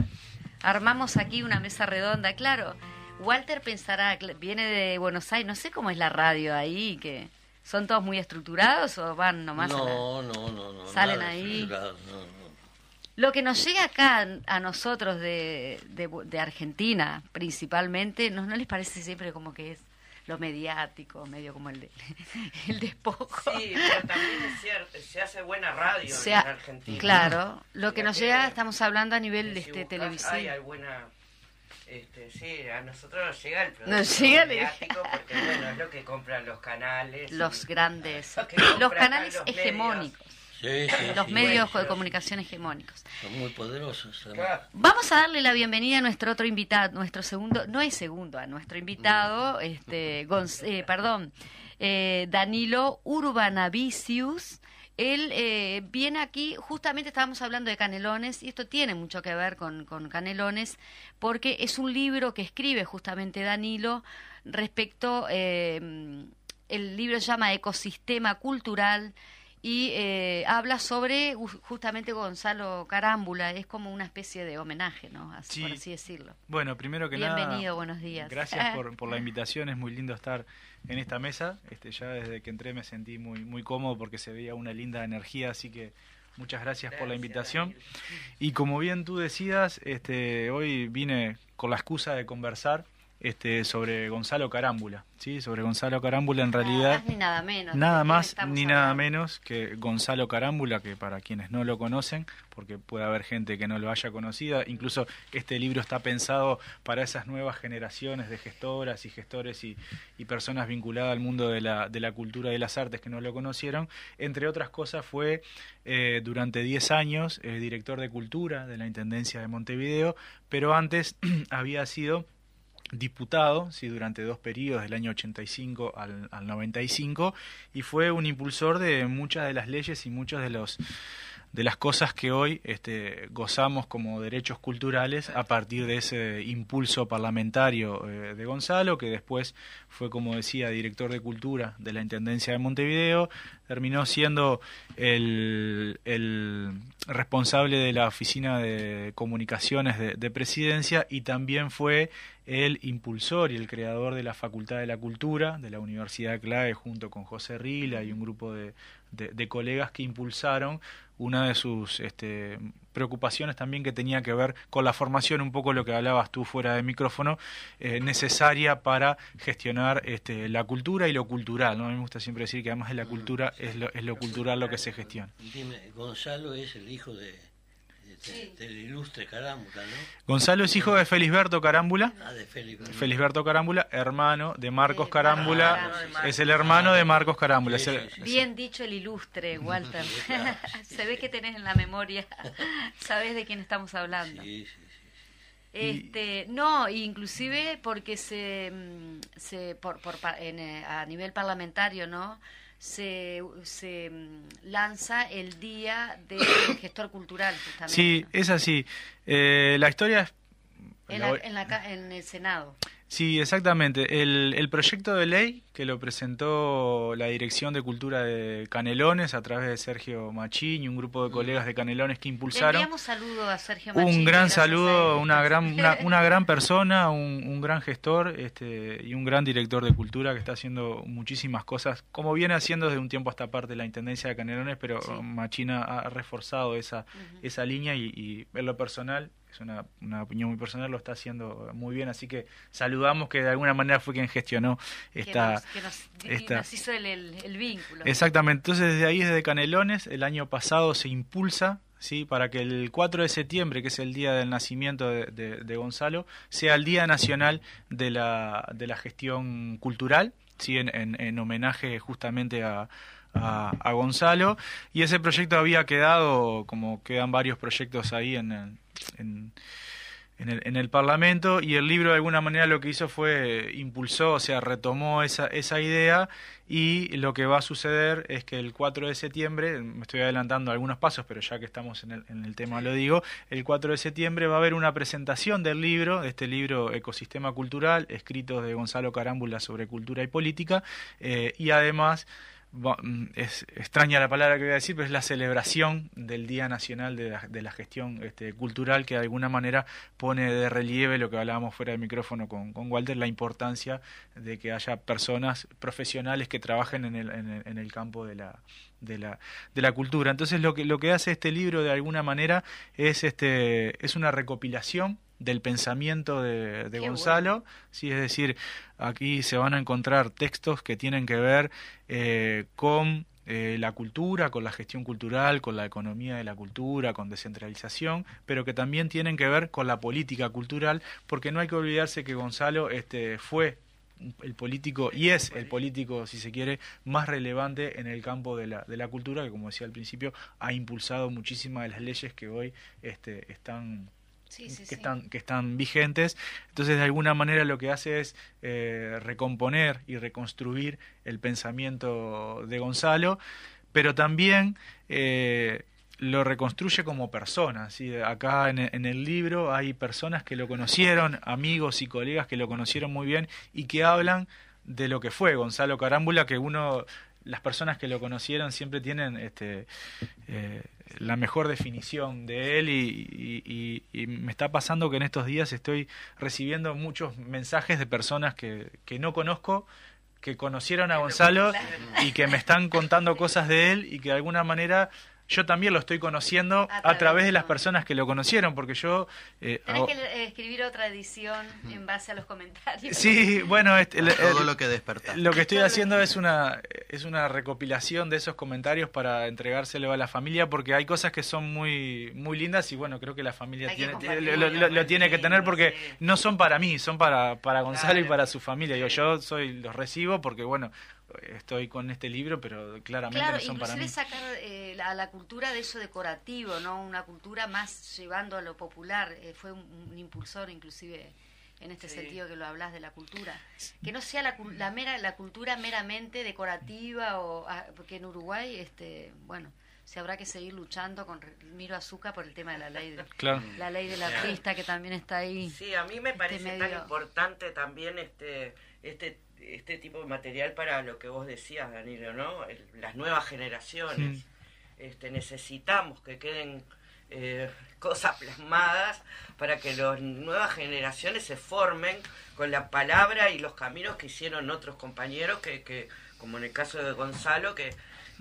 Armamos aquí una mesa redonda, claro. Walter pensará, viene de Buenos Aires, no sé cómo es la radio ahí, que son todos muy estructurados o van nomás a la- No, no, no, no. Salen ahí. no, no. Lo que nos llega acá a nosotros de, de, de Argentina, principalmente, ¿no, ¿no les parece siempre como que es lo mediático, medio como el, de, el despojo? Sí, pero también es cierto, se hace buena radio Se en ha- Argentina. Claro, lo que nos llega, estamos hablando a nivel Si este, televisivo. Ay, hay buena... Este, sí, a nosotros nos llega el producto Nos llega el- mediático porque, bueno, es lo que compran los canales. Los y- grandes, los canales los hegemónicos, Sí, sí, los sí, medios bueno. de comunicación hegemónicos. Son muy poderosos. Vamos a darle la bienvenida a nuestro otro invitado, nuestro segundo, no es segundo, a nuestro invitado, este, Gonz- eh, perdón, eh, Danilo Urbanavicius. Él eh, viene aquí, justamente estábamos hablando de Canelones, y esto tiene mucho que ver con, con Canelones, porque es un libro que escribe justamente Danilo respecto, eh, el libro se llama Ecosistema Cultural, y eh, habla sobre ju- justamente Gonzalo Carámbula, es como una especie de homenaje, ¿no? Así, Sí. Por así decirlo. Bueno, primero que Bienvenido, nada, buenos días. gracias por, por la invitación, es muy lindo estar en esta mesa. Este, ya desde que entré me sentí muy, muy cómodo porque se veía una linda energía, así que muchas gracias, por la invitación. Daniel. Y como bien tú decías, este, hoy vine con la excusa de conversar este, sobre Gonzalo Carámbula, ¿sí? Sobre Gonzalo Carámbula en realidad... Nada más ni nada menos. Nada ¿de quién más ni nada hablando? menos que Gonzalo Carámbula, que para quienes no lo conocen, porque puede haber gente que no lo haya conocido, incluso este libro está pensado para esas nuevas generaciones de gestoras y gestores y, y personas vinculadas al mundo de la, de la cultura y de las artes que no lo conocieron. Entre otras cosas fue eh, durante 10 años eh, director de cultura de la Intendencia de Montevideo, pero antes había sido diputado sí, durante dos periodos, del año 85 al, al 95, y fue un impulsor de muchas de las leyes y muchos de los de las cosas que hoy este, gozamos como derechos culturales a partir de ese impulso parlamentario eh, de Gonzalo, que después fue, como decía, director de cultura de la Intendencia de Montevideo, terminó siendo el, responsable de la Oficina de Comunicaciones de, de Presidencia y también fue el impulsor y el creador de la Facultad de la Cultura de la Universidad de Clave junto con José Rila y un grupo de colegas que impulsaron una de sus este, preocupaciones también que tenía que ver con la formación, un poco lo que hablabas tú fuera de micrófono, eh, necesaria para gestionar este, la cultura y lo cultural. ¿no? A mí me gusta siempre decir que además de la cultura es lo, es lo cultural lo que se gestiona. Gonzalo es el hijo de, de- del ilustre Carámbula, ¿no? Gonzalo es hijo de Felisberto Carámbula. Ah, de. Felisberto Carámbula, hermano de Marcos Carámbula, es el hermano de Marcos Carámbula. Sí, es el- sí, sí. Bien dicho el ilustre, Walter. Sí, claro, sí, Se ve que tenés en la memoria, sabés de quién estamos hablando. Sí, sí, sí. Este, no, inclusive porque se, mm, se por, por pa- en, eh, a nivel parlamentario, ¿no? Se, se mm, lanza el día del gestor cultural, justamente. Sí, es así. Eh, la historia es... en, la en el Senado. Sí, exactamente. El, el proyecto de ley que lo presentó la Dirección de Cultura de Canelones a través de Sergio Machín y un grupo de colegas de Canelones que impulsaron. enviamos saludo a Sergio Machín, Un gran saludo, una gran, una, una gran persona, un, un gran gestor este, y un gran director de cultura que está haciendo muchísimas cosas, como viene haciendo desde un tiempo hasta parte la Intendencia de Canelones, pero Sí. Machina ha reforzado esa, esa línea y, y en lo personal, es una, una opinión muy personal, lo está haciendo muy bien, así que saludamos que de alguna manera fue quien gestionó que esta... nos, que nos- esta- nos hizo el, el- el vínculo. Exactamente, entonces desde ahí, desde Canelones, el año pasado se impulsa ¿sí? para que el 4 de septiembre, que es el día del nacimiento de, de- de Gonzalo, sea el Día Nacional de la, de la Gestión Cultural, ¿sí? en, en- en homenaje justamente a, a- a Gonzalo. Y ese proyecto había quedado, como quedan varios proyectos ahí en, en, en el, en el Parlamento y el libro de alguna manera lo que hizo fue impulsó, o sea, retomó esa, esa idea y lo que va a suceder es que el 4 de septiembre, me estoy adelantando algunos pasos, pero ya que estamos en el, en el tema lo digo, el 4 de septiembre va a haber una presentación del libro, de este libro Ecosistema Cultural, escritos de Gonzalo Carámbula sobre cultura y política, eh, y además es extraña la palabra que voy a decir, pero es la celebración del Día Nacional de la, de la Gestión este, Cultural que de alguna manera pone de relieve lo que hablábamos fuera del micrófono con, con Walter, la importancia de que haya personas profesionales que trabajen en el, en el, en el campo de la, de la, de la cultura. Entonces lo que, lo que hace este libro de alguna manera es, este, es una recopilación del pensamiento de, Gonzalo, sí, es decir, aquí se van a encontrar textos que tienen que ver eh, con eh, la cultura, con la gestión cultural, con la economía de la cultura, con descentralización, pero que también tienen que ver con la política cultural, porque no hay que olvidarse que Gonzalo este, fue el político y es el político, si se quiere, más relevante en el campo de la, de la cultura, que como decía al principio, ha impulsado muchísimas de las leyes que hoy este, están Sí, sí, que están que están vigentes entonces de alguna manera lo que hace es eh, recomponer y reconstruir el pensamiento de Gonzalo pero también eh, lo reconstruye como persona ¿sí? acá en, en el libro hay personas que lo conocieron amigos y colegas que lo conocieron muy bien y que hablan de lo que fue Gonzalo Carámbula que uno las personas que lo conocieron siempre tienen este eh, la mejor definición de él y, y- y- y me está pasando que en estos días estoy recibiendo muchos mensajes de personas que, que no conozco, que conocieron a Gonzalo y que me están contando cosas de él y que de alguna manera yo también lo estoy conociendo A a través de las personas que lo conocieron, porque yo... eh, Tenés hago- que escribir otra edición en base a los comentarios. Sí, bueno, este, el- Todo el- lo que despertaste. lo que estoy haciendo es una es una recopilación de esos comentarios para entregárselo a la familia porque hay cosas que son muy muy lindas y bueno creo que la familia que tiene, lo, lo- lo tiene que tener porque sí. no son para mí son para para Gonzalo y para su familia Digo, yo soy los recibo porque bueno estoy con este libro pero claramente Claro, no son para mí sacar eh, la, la cultura de eso decorativo, ¿no? Una cultura más llevando a lo popular. eh, fue un, un impulsor, inclusive, en este Sí. sentido que lo hablas de la cultura. Que no sea la, cul- la, mera, la cultura meramente decorativa, o ah, porque en Uruguay, este bueno, se habrá que seguir luchando con Miro Azúcar por el tema de la ley de, claro la ley del artista, que también está ahí. Sí, a mí me parece tan medio- importante también este, este, este tipo de material para lo que vos decías, Danilo, ¿no? El- las nuevas generaciones. Sí. Este, necesitamos que queden eh, cosas plasmadas para que las nuevas generaciones se formen con la palabra y los caminos que hicieron otros compañeros, que, que como en el caso de Gonzalo, que,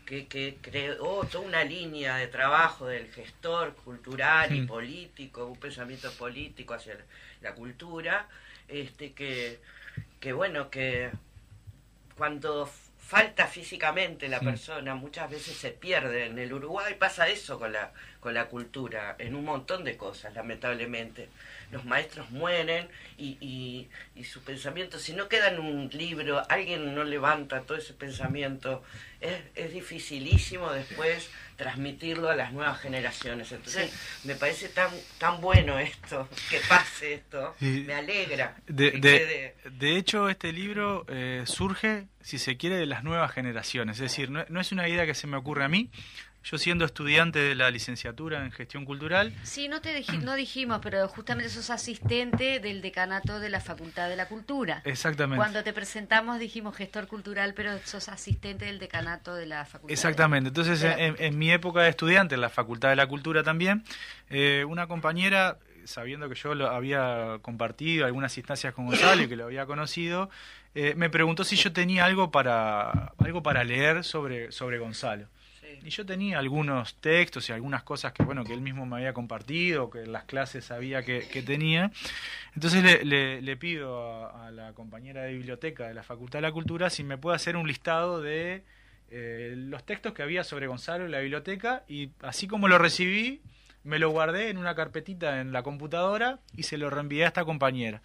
que, que creó toda una línea de trabajo del gestor cultural y político, un pensamiento político hacia la, la cultura, este que, que bueno, que cuando falta físicamente la Sí. persona, muchas veces se pierde. En el Uruguay pasa eso con la, con la cultura, en un montón de cosas, lamentablemente. Los maestros mueren y, y, y su pensamiento, si no queda en un libro, alguien no levanta todo ese pensamiento, es, es dificilísimo después transmitirlo a las nuevas generaciones. Entonces, me parece tan, tan bueno esto, que pase esto, Sí. me alegra. De, que de- quede- de hecho, este libro eh, surge, si se quiere, de las nuevas generaciones. Es decir, no, no es una idea que se me ocurre a mí. Yo siendo estudiante de la licenciatura en gestión cultural, Sí, no te dij- no dijimos, pero justamente sos asistente del decanato de la Facultad de la Cultura. exactamente. Cuando te presentamos dijimos gestor cultural, pero sos asistente del decanato de la facultad. Exactamente. Entonces, Pero- en, en mi época de estudiante, en la Facultad de la Cultura también, eh, una compañera, sabiendo que yo lo había compartido algunas instancias con Gonzalo y que lo había conocido, eh, me preguntó si yo tenía algo para, algo para leer sobre, sobre Gonzalo. Y yo tenía algunos textos y algunas cosas que bueno que él mismo me había compartido, que en las clases sabía que, tenía. Entonces le, pido a, a la compañera de biblioteca de la Facultad de la Cultura si me puede hacer un listado de eh, los textos que había sobre Gonzalo en la biblioteca y así como lo recibí, me lo guardé en una carpetita en la computadora y se lo reenvié a esta compañera.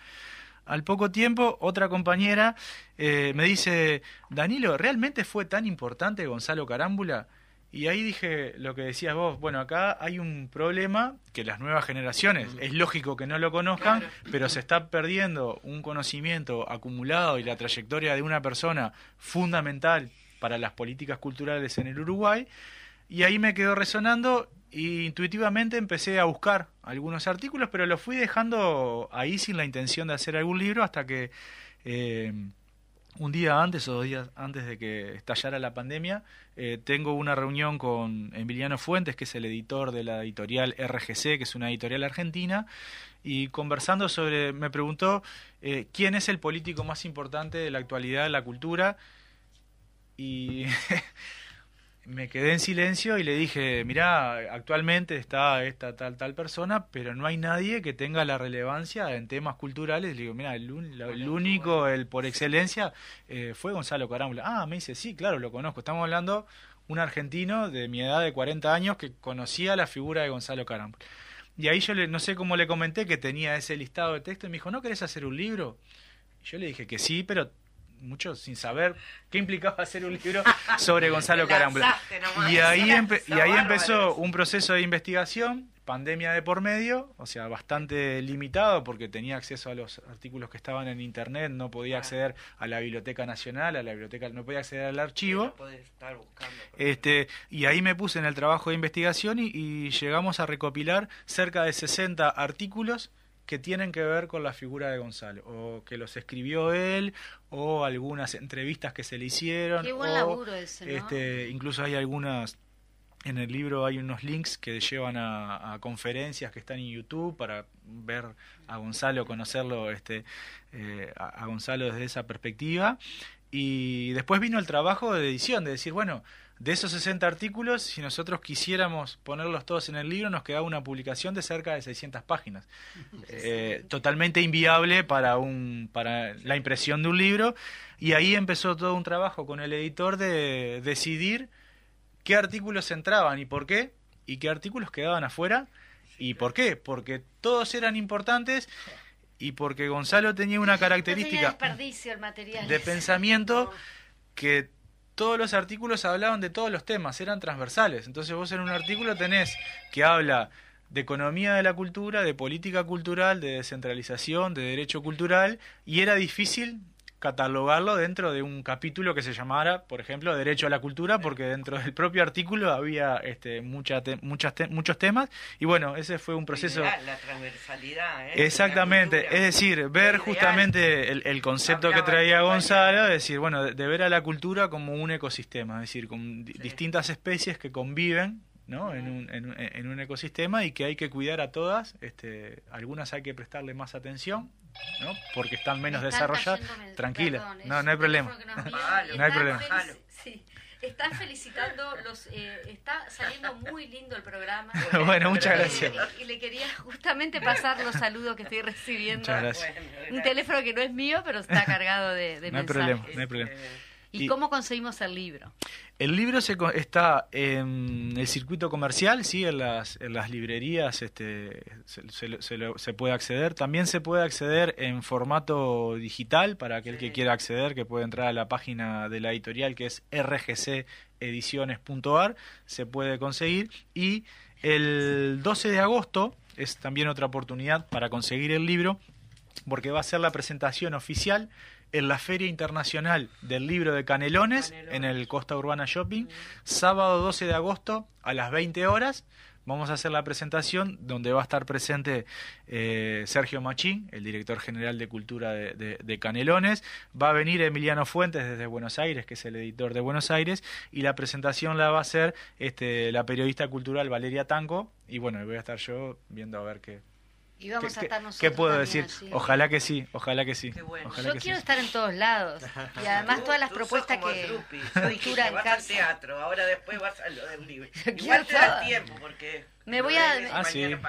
Al poco tiempo, otra compañera eh, me dice, Danilo, ¿realmente fue tan importante Gonzalo Carámbula? Y ahí dije lo que decías vos, bueno, acá hay un problema que las nuevas generaciones, es lógico que no lo conozcan, pero se está perdiendo un conocimiento acumulado y la trayectoria de una persona fundamental para las políticas culturales en el Uruguay. Y ahí me quedó resonando y intuitivamente empecé a buscar algunos artículos, pero los fui dejando ahí sin la intención de hacer algún libro hasta que eh, un día antes o dos días antes de que estallara la pandemia, eh, tengo una reunión con Emiliano Fuentes, que es el editor de la editorial RGC, que es una editorial argentina, y conversando sobre, me preguntó eh, quién es el político más importante de la actualidad de la cultura, y me quedé en silencio y le dije, mirá, actualmente está esta tal tal persona, pero no hay nadie que tenga la relevancia en temas culturales. Le digo, mira, el, único, el por excelencia, eh, fue Gonzalo Carámbula. Ah, me dice, sí, claro, lo conozco. Estamos hablando un argentino de mi edad de 40 años que conocía la figura de Gonzalo Carámbula. Y ahí yo le, no sé cómo le comenté que tenía ese listado de texto y me dijo, ¿no querés hacer un libro? Y yo le dije que sí, pero mucho sin saber qué implicaba hacer un libro sobre Gonzalo Carámbula. Y ahí, y ahí empezó un proceso de investigación, pandemia de por medio, o sea, bastante limitado porque tenía acceso a los artículos que estaban en internet, no podía acceder a la Biblioteca Nacional, a la biblioteca, no podía acceder al archivo. este, y ahí me puse en el trabajo de investigación y, y llegamos a recopilar cerca de 60 artículos que tienen que ver con la figura de Gonzalo, o que los escribió él, o algunas entrevistas que se le hicieron. Qué buen laburo ese, ¿no? este, incluso hay algunas, en el libro hay unos links que llevan a, conferencias que están en YouTube para ver a Gonzalo, conocerlo este, eh, a Gonzalo desde esa perspectiva. Y después vino el trabajo de edición, de decir, bueno, de esos 60 artículos, si nosotros quisiéramos ponerlos todos en el libro, nos quedaba una publicación de cerca de 600 páginas. Eh, totalmente inviable para, un, para la impresión de un libro. Y ahí empezó todo un trabajo con el editor de decidir qué artículos entraban y por qué, y qué artículos quedaban afuera y por qué. Porque todos eran importantes y porque Gonzalo tenía una característica de pensamiento que todos los artículos hablaban de todos los temas, eran transversales. Entonces vos en un artículo tenés que habla de economía de la cultura, de política cultural, de descentralización, de derecho cultural, y era difícil catalogarlo dentro de un capítulo que se llamara, por ejemplo, Derecho a la Cultura, porque dentro del propio artículo había este, muchas muchos temas, y bueno, ese fue un proceso... La transversalidad, ¿eh? Exactamente, es decir, ver justamente el, concepto que traía Gonzalo, es decir, bueno, de, ver a la cultura como un ecosistema, es decir, con distintas especies que conviven ¿no? En, un, en, un ecosistema y que hay que cuidar a todas, este, algunas hay que prestarle más atención ¿no? porque están menos desarrolladas. Tranquila, no, no hay problema. No, hay problema. Están felicitando, los, eh, está saliendo muy lindo el programa. bueno, muchas gracias. Y, le quería justamente pasar los saludos que estoy recibiendo. Muchas gracias. Un teléfono que no es mío, pero está cargado de, de no Hay problema, no hay problema. ¿Y, cómo conseguimos el libro? El libro se, está en el circuito comercial, sí, en las, en las librerías este, se, puede acceder. También se puede acceder en formato digital para aquel que quiera acceder, que puede entrar a la página de la editorial que es rgcediciones.ar, se puede conseguir. Y el 12 de agosto es también otra oportunidad para conseguir el libro, porque va a ser la presentación oficial en la Feria Internacional del Libro de Canelones, en el Costa Urbana Shopping, sábado 12 de agosto a las 20 horas. Vamos a hacer la presentación donde va a estar presente eh, Sergio Machín, el director general de Cultura de, Canelones. Va a venir Emiliano Fuentes desde Buenos Aires, que es el editor de Buenos Aires, y la presentación la va a hacer este, la periodista cultural Valeria Tanco. Y bueno, voy a estar yo viendo a ver qué, y vamos a estar nosotros ¿Qué puedo decir? Ojalá que sí, ojalá que sí. Yo quiero estar en todos lados. Y además todas las propuestas que... Yo dije vas al teatro, ahora después vas a lo del libro. Igual te da tiempo porque... Me voy a... Ah,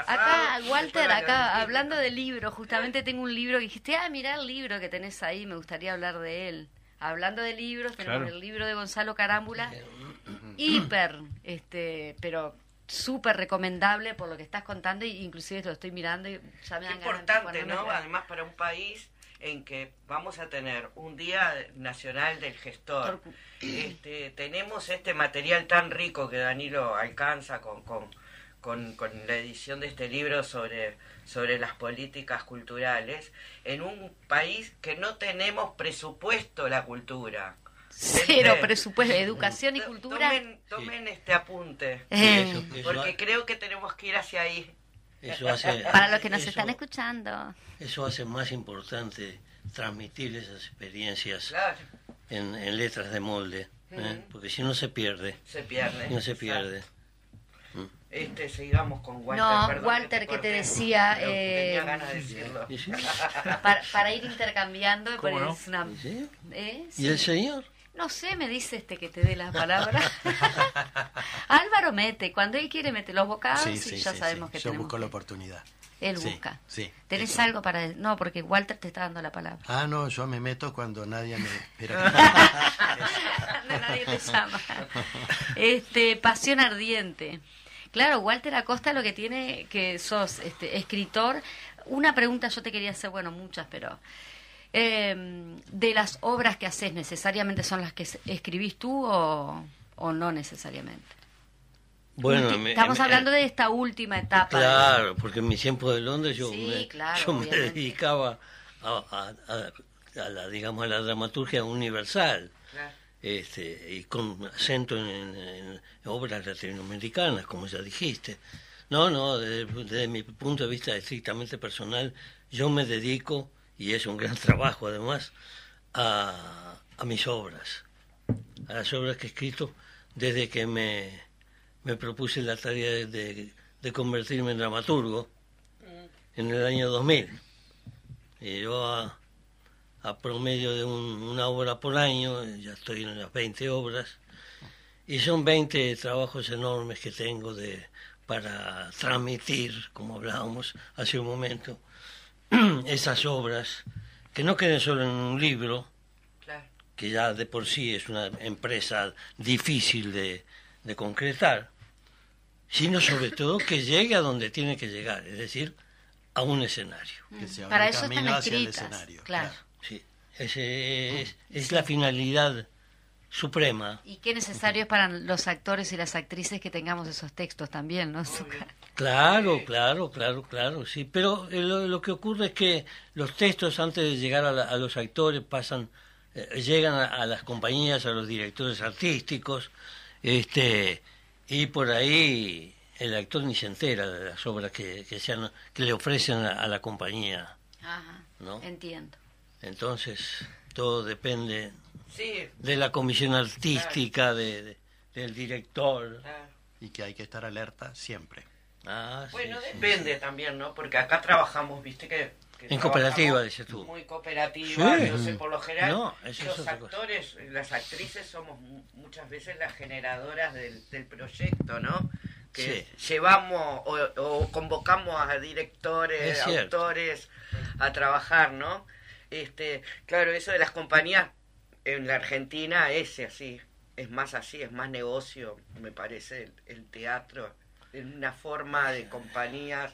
acá, Walter, acá, hablando de libro, justamente tengo un libro que dijiste, ah, mirá el libro que tenés ahí, me gustaría hablar de él. Hablando de libros, tenemos el libro de Gonzalo Carámbula, hiper, este, pero súper recomendable por lo que estás contando, y inclusive lo estoy mirando y ya me importante, ¿no? Además para un país en que vamos a tener un Día Nacional del Gestor. Este, tenemos este material tan rico que Danilo alcanza con, con, con, con, la edición de este libro sobre, sobre las políticas culturales, en un país que no tenemos presupuesto la cultura. Cero presupuesto, educación y cultura. Tomen, este apunte, eh. porque creo que tenemos que ir hacia ahí. Para los que nos están escuchando. Eso hace más importante transmitir esas experiencias Claro, en, en letras de molde, ¿eh? Porque si no se pierde, se pierde. no se exacto. pierde. Este, sigamos con Walter. No, perdón Walter, que te corté, decía, eh, tenía ganas de decirlo. Para, para ir intercambiando, ¿Cómo pero no? es una- ¿Y sí? ¿eh? ¿Y Sí. el señor? No sé, me dice este que te dé la palabra. Álvaro mete, cuando él quiere mete los bocados Sí, y ya sí, sabemos que Yo tenemos busco que- la oportunidad. Él busca. sí, ¿Tenés eso. algo para él? No, porque Walter te está dando la palabra. Ah, no, yo me meto cuando nadie me espera. que- Nadie te llama. Este, pasión ardiente. Claro, Walter Acosta lo que tiene que sos este, escritor. Una pregunta yo te quería hacer, bueno, muchas, pero eh, de las obras que haces, necesariamente son las que escribís tú o, o no necesariamente. Bueno, me- estamos me- hablando de esta última etapa. Claro, porque en mi tiempo de Londres yo, Sí, me, claro, yo me dedicaba a, a- a- a la, digamos, a la dramaturgia universal. Claro. este, y con acento en, en- en obras latinoamericanas, como ya dijiste. No, no, desde, desde mi punto de vista estrictamente personal, yo me dedico, y es un gran trabajo además, a, mis obras, a las obras que he escrito desde que me, me propuse la tarea de, de- convertirme en dramaturgo en el año 2000. Y yo a, a promedio de un- una obra por año, ya estoy en las 20 obras, y son 20 trabajos enormes que tengo de, para transmitir, como hablábamos hace un momento, esas obras, que no queden solo en un libro, Claro. que ya de por sí es una empresa difícil de, de concretar, sino sobre todo que llegue a donde tiene que llegar, es decir, a un escenario. que se Para el eso están escritas. escenario. claro. Sí, ese es, es la finalidad suprema. Y qué necesario es para los actores y las actrices que tengamos esos textos también, ¿no? Claro, claro, claro, claro, sí. Pero eh, lo, lo que ocurre es que los textos antes de llegar a, la- a los actores pasan, eh, llegan a, a las compañías, a los directores artísticos, este, y por ahí el actor ni se entera de las obras que, que, sean, que le ofrecen a, a la compañía, Ajá, ¿no? entiendo. Entonces, todo depende Sí, de la comisión artística, de, de- del director. claro. Y que hay que estar alerta siempre. Ah, Bueno, sí, depende también, ¿no? Porque acá trabajamos, viste que... que En cooperativa, dices tú. Muy cooperativa, Sí. entonces por lo general No, eso es los cosa. actores, las actrices somos mu- muchas veces las generadoras del, del proyecto, ¿no? Que llevamos o, o convocamos a directores, Es cierto. autores a trabajar, ¿no? Este, claro, eso de las compañías en la Argentina es así, es más así, es más negocio, me parece, el, el teatro, en una forma de compañías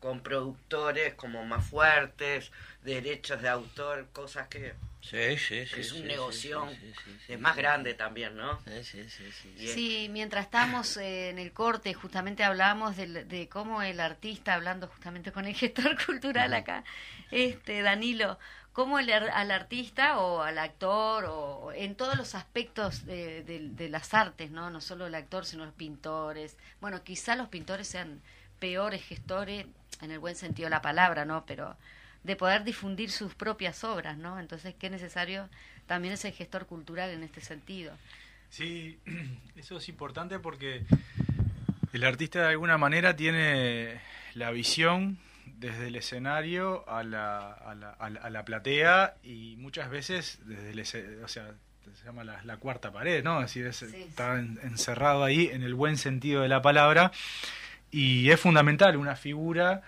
con productores como más fuertes, derechos de autor, cosas que Sí, sí, sí. es un sí, negocio sí, sí, sí, sí, es más grande también, ¿no? Sí, sí, sí, sí. Y es- Sí, mientras estamos eh, en el corte, justamente hablamos del- de, cómo el artista, hablando justamente con el gestor cultural acá, este Danilo, cómo el al artista o al actor o en todos los aspectos de las artes, ¿no? No solo el actor, sino los pintores. Bueno, quizá los pintores sean peores gestores, en el buen sentido de la palabra, ¿no? Pero de poder difundir sus propias obras, ¿no? Entonces, qué necesario también es el gestor cultural en este sentido. Sí, eso es importante porque el artista de alguna manera tiene la visión desde el escenario a la, a la, a la, a la platea y muchas veces desde el o sea, se llama la, la cuarta pared, ¿no? Es decir, es- Sí, está en- encerrado ahí en el buen sentido de la palabra y es fundamental una figura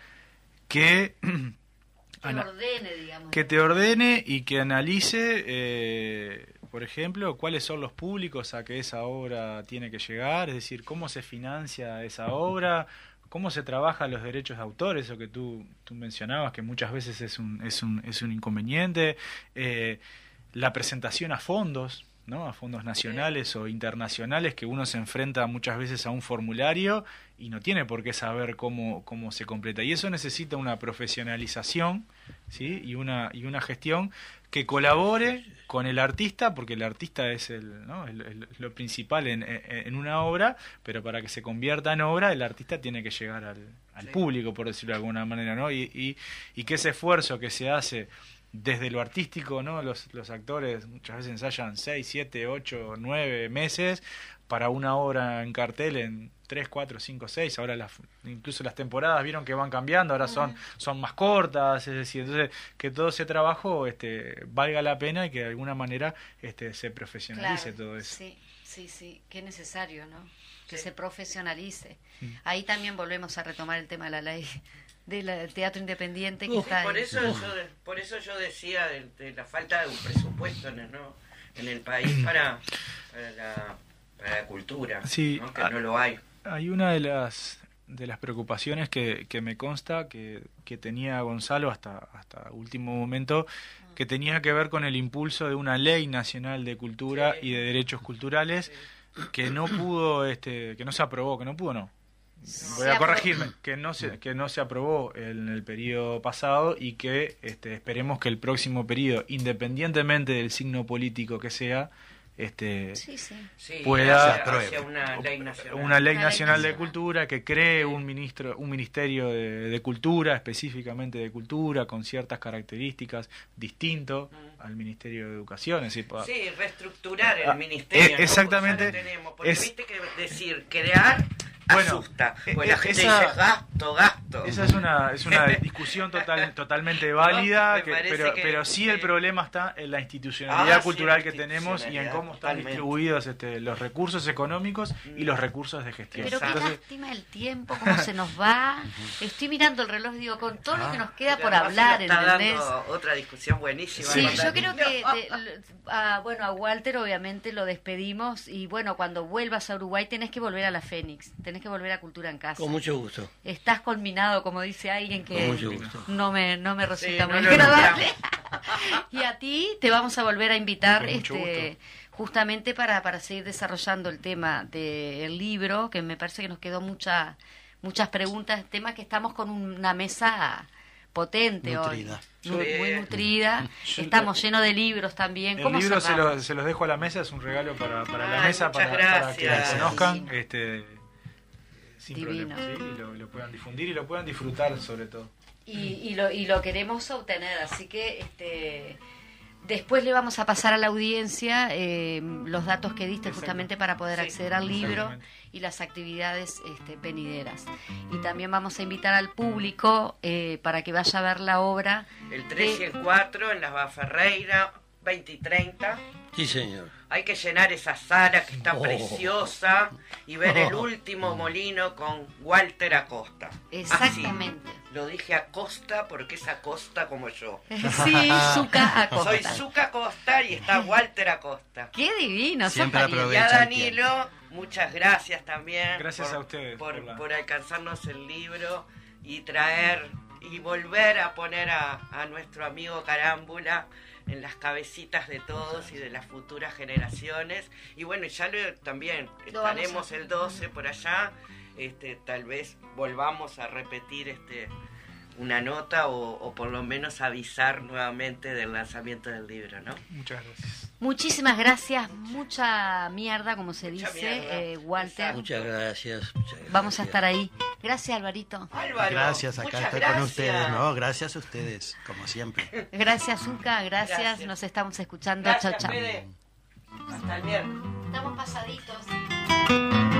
que Que ana- ordene, digamos. que te ordene y que analice, eh, por ejemplo, cuáles son los públicos a que esa obra tiene que llegar, es decir, cómo se financia esa obra, cómo se trabaja los derechos de autor, eso que tú, tú mencionabas, que muchas veces es un, es un, es un inconveniente, eh, la presentación a fondos, ¿no? a fondos nacionales o internacionales, que uno se enfrenta muchas veces a un formulario y no tiene por qué saber cómo, cómo se completa. Y eso necesita una profesionalización ¿sí? y, una, y una gestión que colabore con el artista, porque el artista es el, ¿no? el- el- lo principal en, en- una obra, pero para que se convierta en obra, el artista tiene que llegar al, al Sí. público, por decirlo de alguna manera, ¿no? Y, y, y que ese esfuerzo que se hace desde lo artístico, ¿no? Los, los actores muchas veces ensayan 6, 7, 8, 9 meses para una obra en cartel en 3, 4, 5, 6. Ahora las, incluso las temporadas vieron que van cambiando, ahora son, son más cortas, es decir, entonces que todo ese trabajo este, valga la pena y que de alguna manera este, se profesionalice Claro, todo eso. Sí, sí, sí, qué necesario, ¿no? Que Sí. se profesionalice. Mm. Ahí también volvemos a retomar el tema de la ley del teatro independiente que está por ahí. eso yo por eso yo decía de, de la falta de un presupuesto en el, ¿no? en el país para, para la, para la cultura, Sí, ¿no? que ah, no lo hay. Hay una de las de las preocupaciones que, que me consta que, que tenía Gonzalo hasta, hasta último momento, que tenía que ver con el impulso de una ley nacional de cultura Sí. y de derechos culturales que no pudo, este, que no se aprobó, que no pudo, no. Voy a corregirme, que no se, que no se aprobó en el periodo pasado y que este, esperemos que el próximo periodo, independientemente del signo político que sea, este, Sí, sí. Sí, pueda- hacia, hacia una ley nacional. una ley Una ley nacional de nacional. cultura que cree un ministro un ministerio de, de cultura específicamente de cultura con ciertas características distinto al ministerio de educación es decir, pa- Sí, reestructurar el Ah, ministerio. eh, ¿no? exactamente, Porque ya lo tenemos, porque es- viste que decir crear Bueno, asusta. eh, la eh, gente esa- dice gasto, gasto. esa es una es una discusión total, totalmente válida que- pero que- pero sí el problema está en la institucionalidad Ah, sí, cultural la que tenemos y en cómo están totalmente. distribuidos este, los recursos económicos y los recursos de gestión Pero qué lástima el tiempo, cómo se nos va. Estoy mirando el reloj, digo, con todo lo que nos queda por hablar, ¿entendés? dando otra discusión buenísima. Sí, yo creo que, de- l- a, bueno, a Walter obviamente lo despedimos y bueno, cuando vuelvas a Uruguay tenés que volver a la Fénix, tenés que volver a Cultura en Casa. Con mucho gusto. Estás culminado, como dice alguien que Con mucho gusto. no me, no me resulta no muy agradable. y a ti te vamos a volver a invitar Con mucho este, justamente para, para seguir desarrollando el tema del libro, que me parece que nos quedó mucha, muchas preguntas, temas que estamos con una mesa potente Nutrida. hoy, muy, Sí. muy nutrida, estamos llenos de libros también. El ¿Cómo libro se, lo- se los dejo a la mesa, es un regalo para, para la Ay, mesa, para, para que gracias. conozcan este, sin Divino. problema, ¿sí? y lo, lo puedan difundir y lo puedan disfrutar sobre todo. y, y lo, y lo queremos obtener. Así que este, después le vamos a pasar a la audiencia eh, los datos que diste Exacto. justamente para poder Sí, acceder al libro y las actividades este, venideras. Y también vamos a invitar al público eh, para que vaya a ver la obra. El 3 y el 4 en las Ferreira, 20 y 30. Sí, señor. Hay que llenar esa sala que está Oh. preciosa y ver el último molino con Walter Acosta. Exactamente. Así. Lo dije Acosta porque es Acosta como yo. Sí, Zucca Acosta. Soy Zucca Acosta y está Walter Acosta. Qué divino, Siempre. Y a Danilo, muchas gracias también. Gracias por, a ustedes Por, por alcanzarnos el libro y traer y volver a poner a, a nuestro amigo Carámbula en las cabecitas de todos y de las futuras generaciones. Y bueno, ya lo, también estaremos el 12 por allá. Este, tal vez volvamos a repetir este una nota o, o por lo menos avisar nuevamente del lanzamiento del libro, ¿no? Muchas gracias. Muchísimas gracias, mucha mierda, como se Mucha dice, eh, Walter. Muchas gracias. muchas gracias. Vamos a estar ahí. Gracias, Alvarito. Álvaro, Gracias, acá estoy con ustedes. No, gracias a ustedes, como siempre. Gracias, Zuka. Gracias. Gracias. Nos estamos escuchando. Chao, chao. Hasta el viernes. Estamos pasaditos.